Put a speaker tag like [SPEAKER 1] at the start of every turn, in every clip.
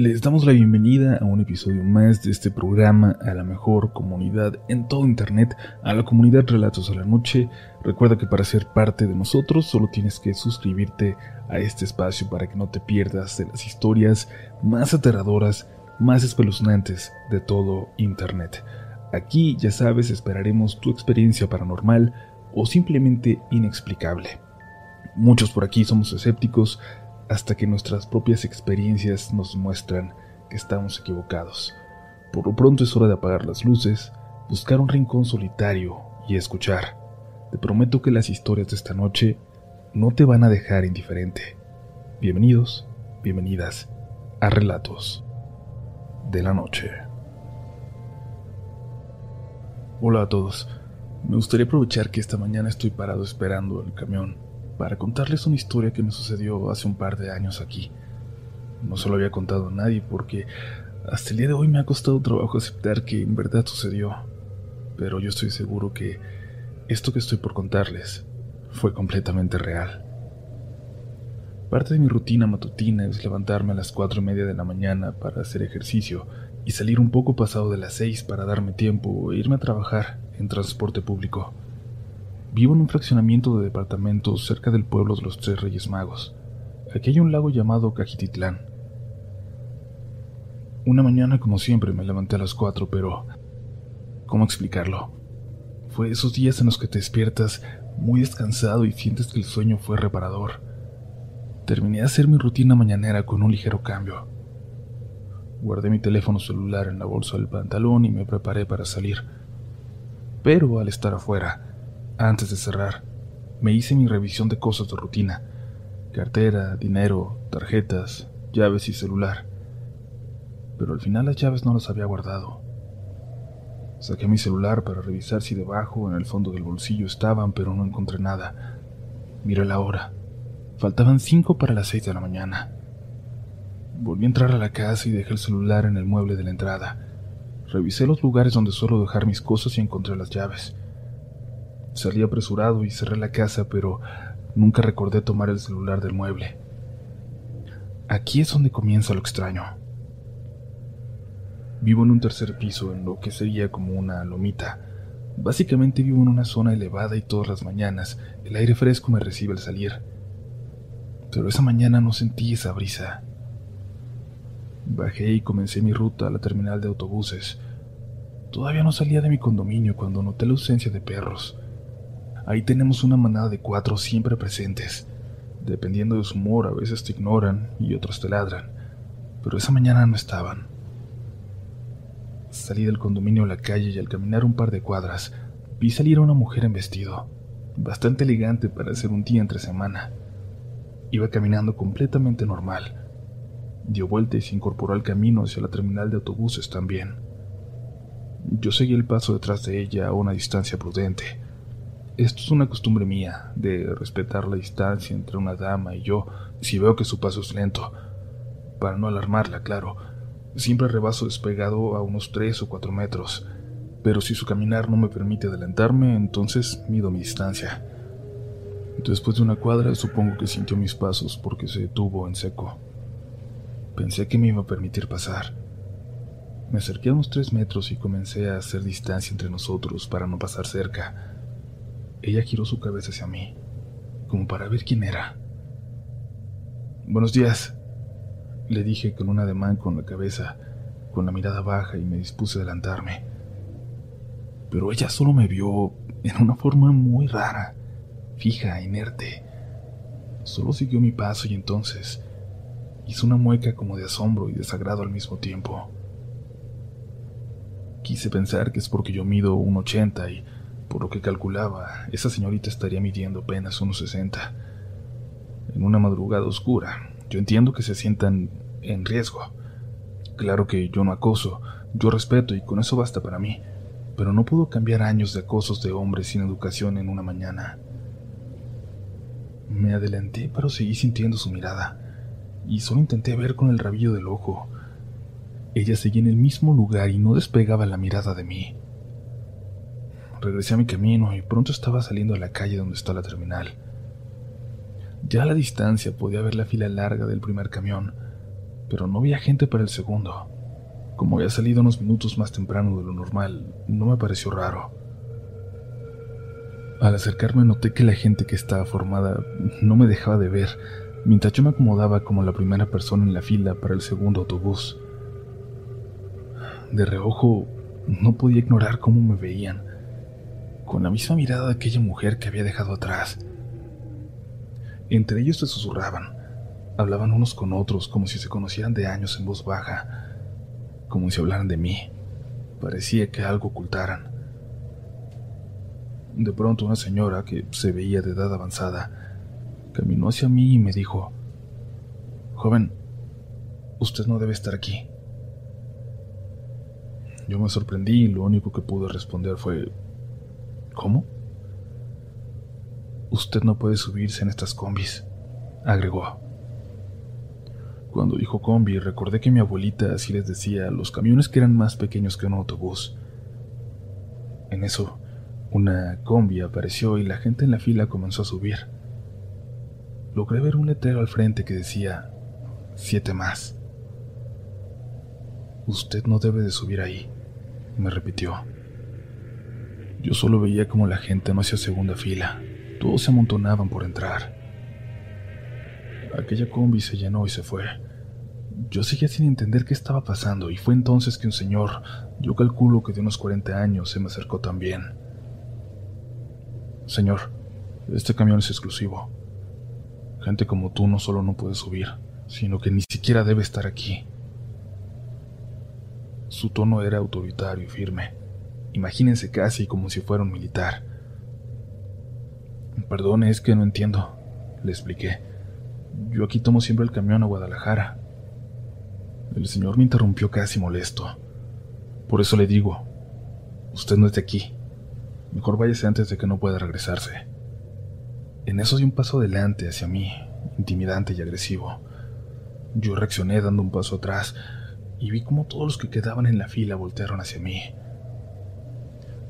[SPEAKER 1] Les damos la bienvenida a un episodio más de este programa, a la mejor comunidad en todo Internet, a la comunidad Relatos a la Noche. Recuerda que para ser parte de nosotros solo tienes que suscribirte a este espacio para que no te pierdas de las historias más aterradoras, más espeluznantes de todo Internet. Aquí, ya sabes, esperaremos tu experiencia paranormal o simplemente inexplicable. Muchos por aquí somos escépticos, hasta que nuestras propias experiencias nos muestran que estamos equivocados. Por lo pronto es hora de apagar las luces, buscar un rincón solitario y escuchar. Te prometo que las historias de esta noche no te van a dejar indiferente. Bienvenidos, bienvenidas a Relatos de la Noche. Hola a todos. Me gustaría aprovechar que esta mañana estoy parado esperando el camión para contarles una historia que me sucedió hace un par de años aquí. No se lo había contado a nadie porque hasta el día de hoy me ha costado trabajo aceptar que en verdad sucedió. Pero yo estoy seguro que esto que estoy por contarles fue completamente real. Parte de mi rutina matutina es levantarme a las cuatro y media de la mañana para hacer ejercicio y salir un poco pasado de las seis para darme tiempo e irme a trabajar en transporte público. Vivo en un fraccionamiento de departamentos cerca del pueblo de los Tres Reyes Magos. Aquí hay un lago llamado Cajititlán. Una mañana, como siempre, me levanté a las cuatro, pero... ¿Cómo explicarlo? Fue esos días en los que te despiertas muy descansado y sientes que el sueño fue reparador. Terminé de hacer mi rutina mañanera con un ligero cambio. Guardé mi teléfono celular en la bolsa del pantalón y me preparé para salir. Pero al estar afuera, antes de cerrar, me hice mi revisión de cosas de rutina. Cartera, dinero, tarjetas, llaves y celular. Pero al final las llaves no las había guardado. Saqué mi celular para revisar si debajo, en el fondo del bolsillo estaban, pero no encontré nada. Miré la hora. Faltaban cinco para las seis de la mañana. Volví a entrar a la casa y dejé el celular en el mueble de la entrada. Revisé los lugares donde suelo dejar mis cosas y encontré las llaves. Salí apresurado y cerré la casa, pero nunca recordé tomar el celular del mueble. Aquí es donde comienza lo extraño. Vivo en un tercer piso, en lo que sería como una lomita. Básicamente vivo en una zona elevada y todas las mañanas el aire fresco me recibe al salir. Pero esa mañana no sentí esa brisa. Bajé y comencé mi ruta a la terminal de autobuses. Todavía no salía de mi condominio cuando noté la ausencia de perros. Ahí tenemos una manada de cuatro siempre presentes. Dependiendo de su humor, a veces te ignoran y otros te ladran. Pero esa mañana no estaban. Salí del condominio a la calle y al caminar un par de cuadras, vi salir a una mujer en vestido, bastante elegante para hacer un día entre semana. Iba caminando completamente normal. Dio vuelta y se incorporó al camino hacia la terminal de autobuses también. Yo seguí el paso detrás de ella a una distancia prudente esto es una costumbre mía, de respetar la distancia entre una dama y yo si veo que su paso es lento. Para no alarmarla, claro. Siempre rebaso despegado a unos tres o cuatro metros. Pero si su caminar no me permite adelantarme, entonces mido mi distancia. Después de una cuadra, supongo que sintió mis pasos porque se detuvo en seco. Pensé que me iba a permitir pasar. Me acerqué a unos tres metros y comencé a hacer distancia entre nosotros para no pasar cerca. Ella giró su cabeza hacia mí, como para ver quién era. Buenos días, le dije con un ademán con la cabeza, con la mirada baja y me dispuse a adelantarme. Pero ella solo me vio en una forma muy rara, fija, inerte. Solo siguió mi paso y entonces hizo una mueca como de asombro y desagrado al mismo tiempo. Quise pensar que es porque yo mido un ochenta y por lo que calculaba, esa señorita estaría midiendo apenas unos 60. En una madrugada oscura, yo entiendo que se sientan en riesgo. Claro que yo no acoso, yo respeto y con eso basta para mí, pero no puedo cambiar años de acosos de hombres sin educación en una mañana. Me adelanté, pero seguí sintiendo su mirada, y solo intenté ver con el rabillo del ojo. Ella seguía en el mismo lugar y no despegaba la mirada de mí. Regresé a mi camino y pronto estaba saliendo a la calle donde está la terminal. Ya a la distancia podía ver la fila larga del primer camión. pero no había gente para el segundo. Como había salido unos minutos más temprano de lo normal, no me pareció raro. Al acercarme noté que la gente que estaba formada no me dejaba de ver, mientras yo me acomodaba como la primera persona en la fila para el segundo autobús. De reojo, no podía ignorar cómo me veían, con la misma mirada de aquella mujer que había dejado atrás. Entre ellos se susurraban, hablaban unos con otros como si se conocieran de años en voz baja, como si hablaran de mí. Parecía que algo ocultaran. De pronto una señora que se veía de edad avanzada caminó hacia mí y me dijo, Joven, usted no debe estar aquí. Yo me sorprendí y lo único que pude responder fue, ¿cómo? Usted no puede subirse en estas combis, agregó. Cuando dijo combi, recordé que mi abuelita así les decía los camiones que eran más pequeños que un autobús. En eso, una combi apareció y la gente en la fila comenzó a subir. Logré ver un letrero al frente que decía, siete más. Usted no debe de subir ahí me repitió. Yo solo veía como la gente no hacía segunda fila. Todos se amontonaban por entrar. Aquella combi se llenó y se fue. Yo seguía sin entender qué estaba pasando y fue entonces que un señor, yo calculo que de unos 40 años, se me acercó también. Señor, este camión es exclusivo. Gente como tú no solo no puede subir, sino que ni siquiera debe estar aquí. Su tono era autoritario y firme. Imagínense casi como si fuera un militar. Perdone, es que no entiendo, le expliqué. Yo aquí tomo siempre el camión a Guadalajara. El señor me interrumpió casi molesto. Por eso le digo, usted no es de aquí. Mejor váyase antes de que no pueda regresarse. En eso di un paso adelante hacia mí, intimidante y agresivo. Yo reaccioné dando un paso atrás, y vi como todos los que quedaban en la fila voltearon hacia mí.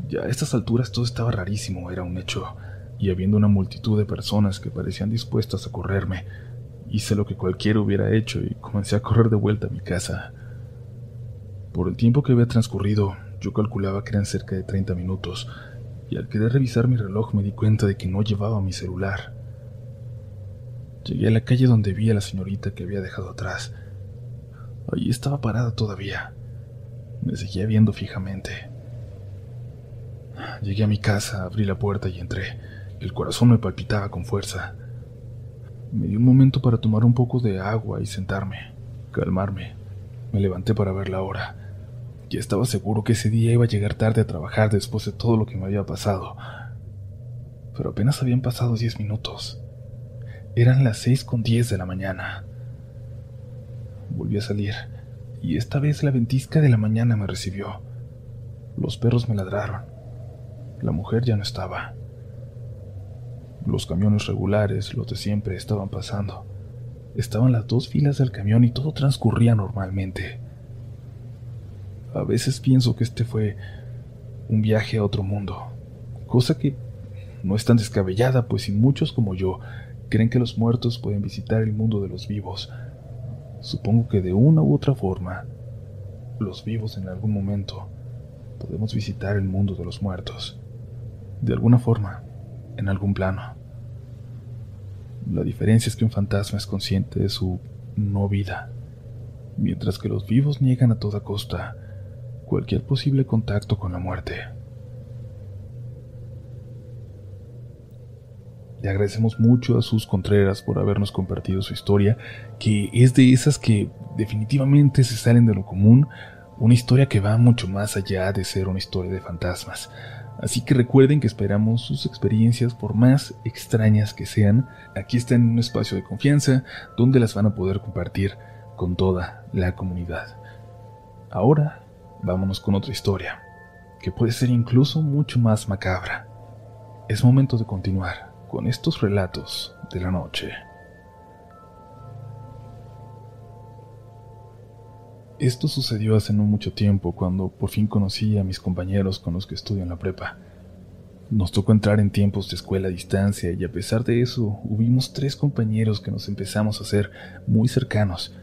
[SPEAKER 1] Ya a estas alturas todo estaba rarísimo, era un hecho, y habiendo una multitud de personas que parecían dispuestas a correrme, hice lo que cualquiera hubiera hecho y comencé a correr de vuelta a mi casa. Por el tiempo que había transcurrido, yo calculaba que eran cerca de 30 minutos, y al querer revisar mi reloj me di cuenta de que no llevaba mi celular. Llegué a la calle donde vi a la señorita que había dejado atrás, Allí estaba parada todavía. Me seguía viendo fijamente. Llegué a mi casa, abrí la puerta y entré. El corazón me palpitaba con fuerza. Me di un momento para tomar un poco de agua y sentarme, calmarme. Me levanté para ver la hora. Ya estaba seguro que ese día iba a llegar tarde a trabajar después de todo lo que me había pasado. Pero apenas habían pasado diez minutos. Eran las seis con diez de la mañana. Volví a salir, y esta vez la ventisca de la mañana me recibió. Los perros me ladraron. La mujer ya no estaba. Los camiones regulares, los de siempre, estaban pasando. Estaban las dos filas del camión y todo transcurría normalmente. A veces pienso que este fue un viaje a otro mundo, cosa que no es tan descabellada, pues si muchos como yo creen que los muertos pueden visitar el mundo de los vivos, Supongo que de una u otra forma, los vivos en algún momento podemos visitar el mundo de los muertos. De alguna forma, en algún plano. La diferencia es que un fantasma es consciente de su no vida, mientras que los vivos niegan a toda costa cualquier posible contacto con la muerte. Le agradecemos mucho a sus Contreras por habernos compartido su historia, que es de esas que definitivamente se salen de lo común, una historia que va mucho más allá de ser una historia de fantasmas. Así que recuerden que esperamos sus experiencias, por más extrañas que sean, aquí están en un espacio de confianza donde las van a poder compartir con toda la comunidad. Ahora, vámonos con otra historia, que puede ser incluso mucho más macabra. Es momento de continuar con estos relatos de la noche. Esto sucedió hace no mucho tiempo cuando por fin conocí a mis compañeros con los que estudio en la prepa. Nos tocó entrar en tiempos de escuela a distancia y a pesar de eso hubimos tres compañeros que nos empezamos a hacer muy cercanos,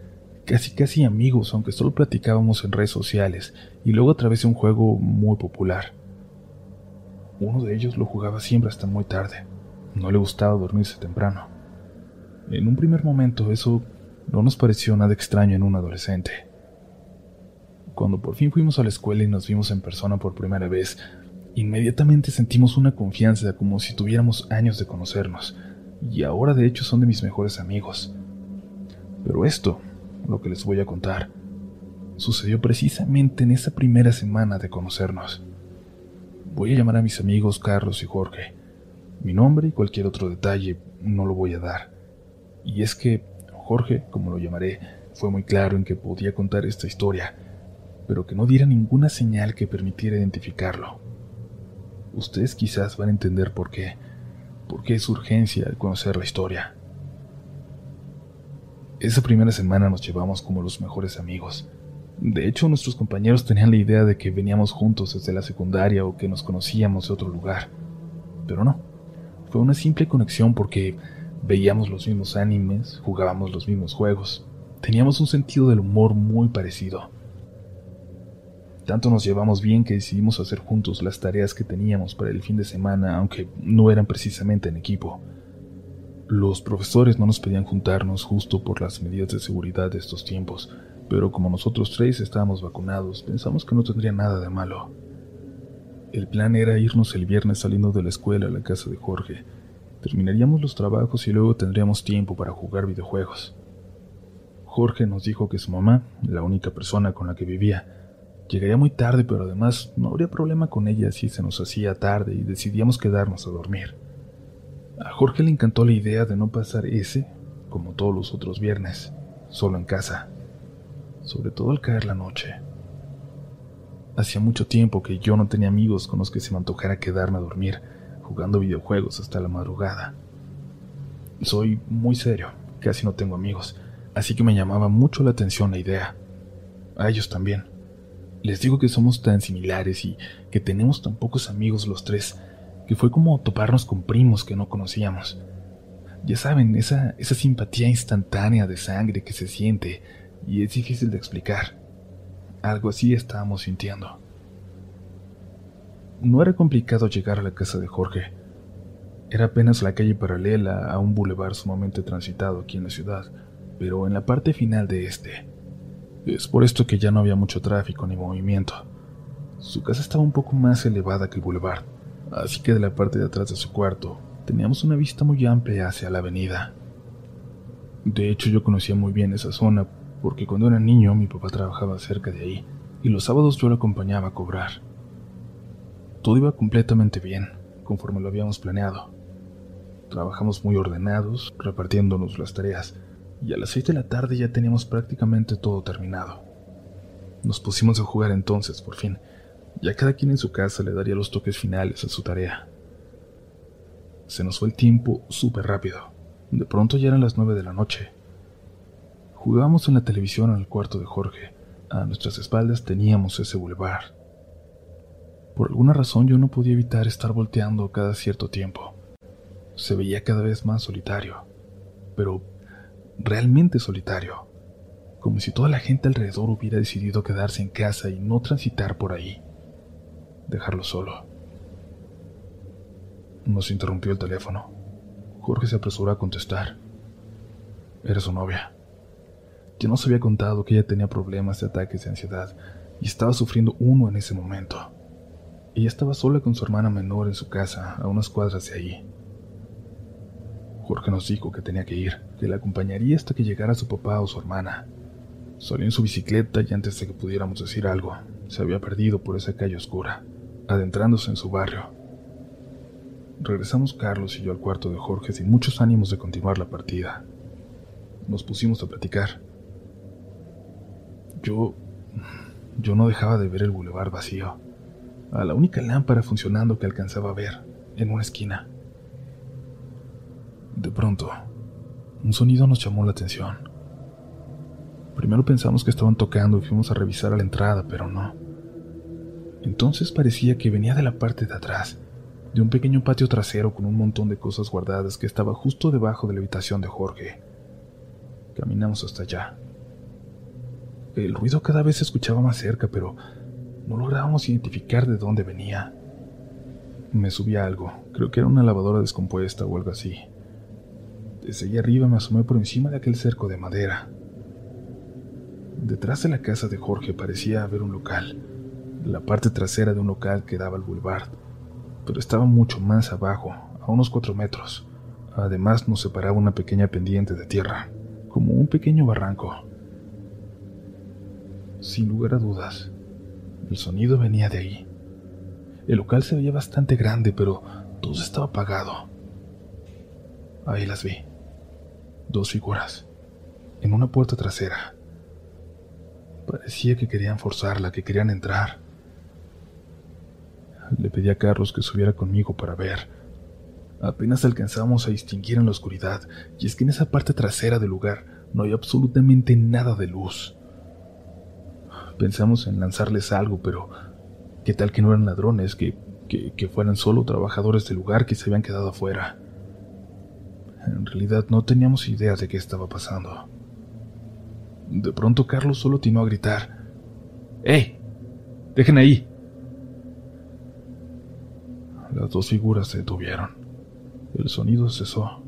[SPEAKER 1] casi casi amigos, aunque solo platicábamos en redes sociales y luego a través de un juego muy popular. Uno de ellos lo jugaba siempre hasta muy tarde. No le gustaba dormirse temprano. En un primer momento eso no nos pareció nada extraño en un adolescente. Cuando por fin fuimos a la escuela y nos vimos en persona por primera vez, inmediatamente sentimos una confianza como si tuviéramos años de conocernos, y ahora de hecho son de mis mejores amigos. Pero esto, lo que les voy a contar, sucedió precisamente en esa primera semana de conocernos. Voy a llamar a mis amigos Carlos y Jorge. Mi nombre y cualquier otro detalle no lo voy a dar. Y es que Jorge, como lo llamaré, fue muy claro en que podía contar esta historia, pero que no diera ninguna señal que permitiera identificarlo. Ustedes quizás van a entender por qué, por qué es urgencia al conocer la historia. Esa primera semana nos llevamos como los mejores amigos. De hecho, nuestros compañeros tenían la idea de que veníamos juntos desde la secundaria o que nos conocíamos de otro lugar. Pero no, fue una simple conexión porque Veíamos los mismos animes, jugábamos los mismos juegos, teníamos un sentido del humor muy parecido. Tanto nos llevamos bien que decidimos hacer juntos las tareas que teníamos para el fin de semana, aunque no eran precisamente en equipo. Los profesores no nos pedían juntarnos justo por las medidas de seguridad de estos tiempos, pero como nosotros tres estábamos vacunados, pensamos que no tendría nada de malo. El plan era irnos el viernes saliendo de la escuela a la casa de Jorge, Terminaríamos los trabajos y luego tendríamos tiempo para jugar videojuegos. Jorge nos dijo que su mamá, la única persona con la que vivía, llegaría muy tarde, pero además no habría problema con ella si se nos hacía tarde y decidíamos quedarnos a dormir. A Jorge le encantó la idea de no pasar ese, como todos los otros viernes, solo en casa, sobre todo al caer la noche. Hacía mucho tiempo que yo no tenía amigos con los que se me antojara quedarme a dormir, jugando videojuegos hasta la madrugada. Soy muy serio, casi no tengo amigos, así que me llamaba mucho la atención la idea. A ellos también. Les digo que somos tan similares y que tenemos tan pocos amigos los tres, que fue como toparnos con primos que no conocíamos. Ya saben, esa, esa simpatía instantánea de sangre que se siente y es difícil de explicar. Algo así estábamos sintiendo. No era complicado llegar a la casa de Jorge. Era apenas la calle paralela a un bulevar sumamente transitado aquí en la ciudad, pero en la parte final de este. Es por esto que ya no había mucho tráfico ni movimiento. Su casa estaba un poco más elevada que el bulevar, así que de la parte de atrás de su cuarto teníamos una vista muy amplia hacia la avenida. De hecho, yo conocía muy bien esa zona porque cuando era niño mi papá trabajaba cerca de ahí y los sábados yo lo acompañaba a cobrar. Todo iba completamente bien, conforme lo habíamos planeado. Trabajamos muy ordenados, repartiéndonos las tareas, y a las seis de la tarde ya teníamos prácticamente todo terminado. Nos pusimos a jugar entonces, por fin. Ya cada quien en su casa le daría los toques finales a su tarea. Se nos fue el tiempo súper rápido. De pronto ya eran las nueve de la noche. Jugábamos en la televisión en el cuarto de Jorge. A nuestras espaldas teníamos ese bulevar, por alguna razón yo no podía evitar estar volteando cada cierto tiempo. Se veía cada vez más solitario, pero realmente solitario, como si toda la gente alrededor hubiera decidido quedarse en casa y no transitar por ahí, dejarlo solo. Nos interrumpió el teléfono. Jorge se apresuró a contestar. Era su novia. Ya nos había contado que ella tenía problemas de ataques de ansiedad y estaba sufriendo uno en ese momento. Ella estaba sola con su hermana menor en su casa, a unas cuadras de allí. Jorge nos dijo que tenía que ir, que la acompañaría hasta que llegara su papá o su hermana. Salió en su bicicleta y antes de que pudiéramos decir algo, se había perdido por esa calle oscura, adentrándose en su barrio. Regresamos Carlos y yo al cuarto de Jorge sin muchos ánimos de continuar la partida. Nos pusimos a platicar. Yo... yo no dejaba de ver el bulevar vacío a la única lámpara funcionando que alcanzaba a ver, en una esquina. De pronto, un sonido nos llamó la atención. Primero pensamos que estaban tocando y fuimos a revisar a la entrada, pero no. Entonces parecía que venía de la parte de atrás, de un pequeño patio trasero con un montón de cosas guardadas que estaba justo debajo de la habitación de Jorge. Caminamos hasta allá. El ruido cada vez se escuchaba más cerca, pero no lográbamos identificar de dónde venía. Me subí a algo, creo que era una lavadora descompuesta o algo así. Desde allá arriba me asomé por encima de aquel cerco de madera. Detrás de la casa de Jorge parecía haber un local, la parte trasera de un local que daba al boulevard, pero estaba mucho más abajo, a unos cuatro metros. Además nos separaba una pequeña pendiente de tierra, como un pequeño barranco. Sin lugar a dudas, el sonido venía de ahí. El local se veía bastante grande, pero todo estaba apagado. Ahí las vi. Dos figuras. En una puerta trasera. Parecía que querían forzarla, que querían entrar. Le pedí a Carlos que subiera conmigo para ver. Apenas alcanzábamos a distinguir en la oscuridad, y es que en esa parte trasera del lugar no hay absolutamente nada de luz. Pensamos en lanzarles algo, pero ¿qué tal que no eran ladrones, que, que, fueran solo trabajadores del lugar que se habían quedado afuera? En realidad no teníamos idea de qué estaba pasando. De pronto Carlos solo atinó a gritar: ¡Eh! ¡Dejen ahí! Las dos figuras se detuvieron. El sonido cesó.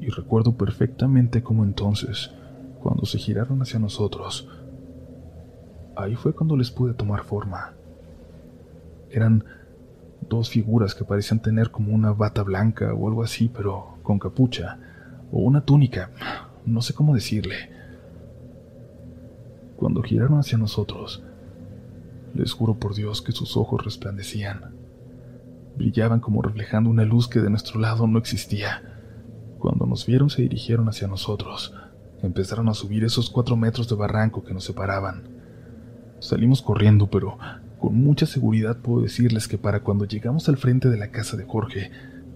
[SPEAKER 1] Y recuerdo perfectamente cómo entonces, cuando se giraron hacia nosotros, Ahí fue cuando les pude tomar forma. Eran dos figuras que parecían tener como una bata blanca o algo así, pero con capucha, o una túnica, no sé cómo decirle. Cuando giraron hacia nosotros, les juro por Dios que sus ojos resplandecían. Brillaban como reflejando una luz que de nuestro lado no existía. Cuando nos vieron se dirigieron hacia nosotros. Empezaron a subir esos cuatro metros de barranco que nos separaban. Salimos corriendo, pero con mucha seguridad puedo decirles que para cuando llegamos al frente de la casa de Jorge,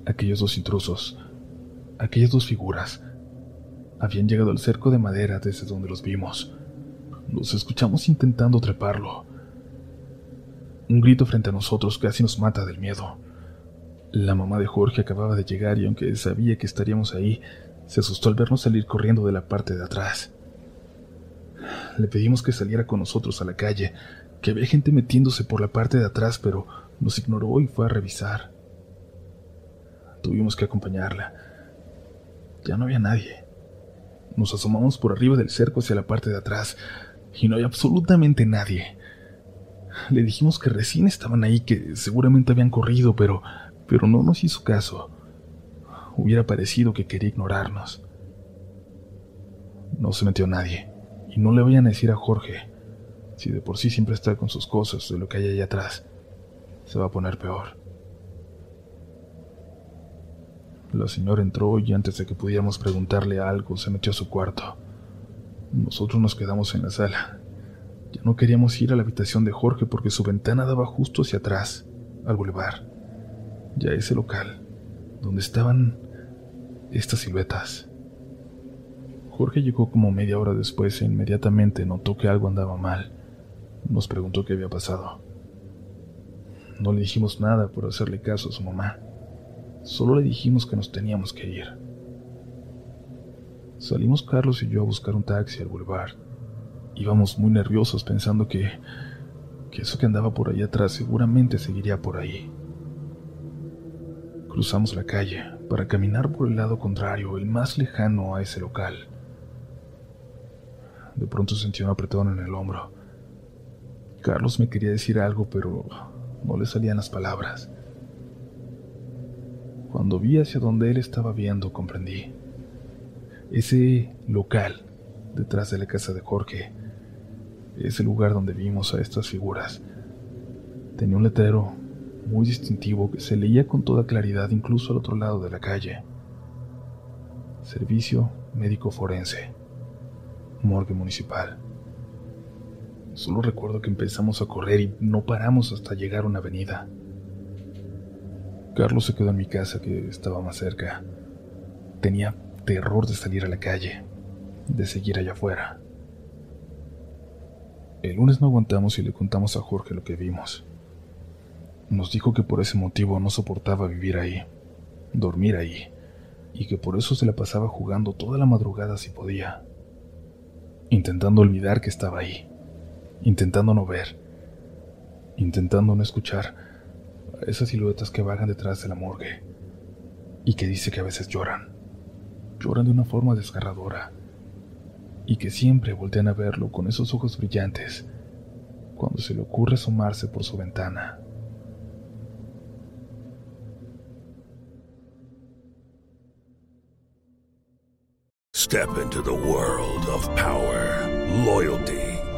[SPEAKER 1] aquellos dos intrusos, aquellas dos figuras, habían llegado al cerco de madera desde donde los vimos. Los escuchamos intentando treparlo. Un grito frente a nosotros casi nos mata del miedo. La mamá de Jorge acababa de llegar y aunque sabía que estaríamos ahí, se asustó al vernos salir corriendo de la parte de atrás. Le pedimos que saliera con nosotros a la calle, que había gente metiéndose por la parte de atrás, pero nos ignoró y fue a revisar. Tuvimos que acompañarla. Ya no había nadie. Nos asomamos por arriba del cerco hacia la parte de atrás y no hay absolutamente nadie. Le dijimos que recién estaban ahí, que seguramente habían corrido, pero, pero no nos hizo caso. Hubiera parecido que quería ignorarnos. No se metió nadie. Y no le vayan a decir a Jorge, si de por sí siempre está con sus cosas de lo que hay allá atrás, se va a poner peor. La señora entró y antes de que pudiéramos preguntarle algo se metió a su cuarto. Nosotros nos quedamos en la sala. Ya no queríamos ir a la habitación de Jorge porque su ventana daba justo hacia atrás, al bulevar, ya ese local, donde estaban estas siluetas. Jorge llegó como media hora después e inmediatamente notó que algo andaba mal. Nos preguntó qué había pasado. No le dijimos nada por hacerle caso a su mamá. Solo le dijimos que nos teníamos que ir. Salimos Carlos y yo a buscar un taxi al boulevard. Íbamos muy nerviosos pensando que, que eso que andaba por ahí atrás seguramente seguiría por ahí. Cruzamos la calle para caminar por el lado contrario, el más lejano a ese local. De pronto sentí un apretón en el hombro. Carlos me quería decir algo, pero no le salían las palabras. Cuando vi hacia donde él estaba viendo, comprendí. Ese local, detrás de la casa de Jorge, ese lugar donde vimos a estas figuras, tenía un letrero muy distintivo que se leía con toda claridad incluso al otro lado de la calle. Servicio médico forense morgue municipal. Solo recuerdo que empezamos a correr y no paramos hasta llegar a una avenida. Carlos se quedó en mi casa que estaba más cerca. Tenía terror de salir a la calle, de seguir allá afuera. El lunes no aguantamos y le contamos a Jorge lo que vimos. Nos dijo que por ese motivo no soportaba vivir ahí, dormir ahí, y que por eso se la pasaba jugando toda la madrugada si podía. intentando olvidar que estaba ahí, intentando no ver, intentando no escuchar a esas siluetas que vagan detrás de la morgue y que dice que a veces lloran, lloran de una forma desgarradora y que siempre voltean a verlo con esos ojos brillantes cuando se le ocurre asomarse por su ventana.
[SPEAKER 2] Step into the world of power, loyalty,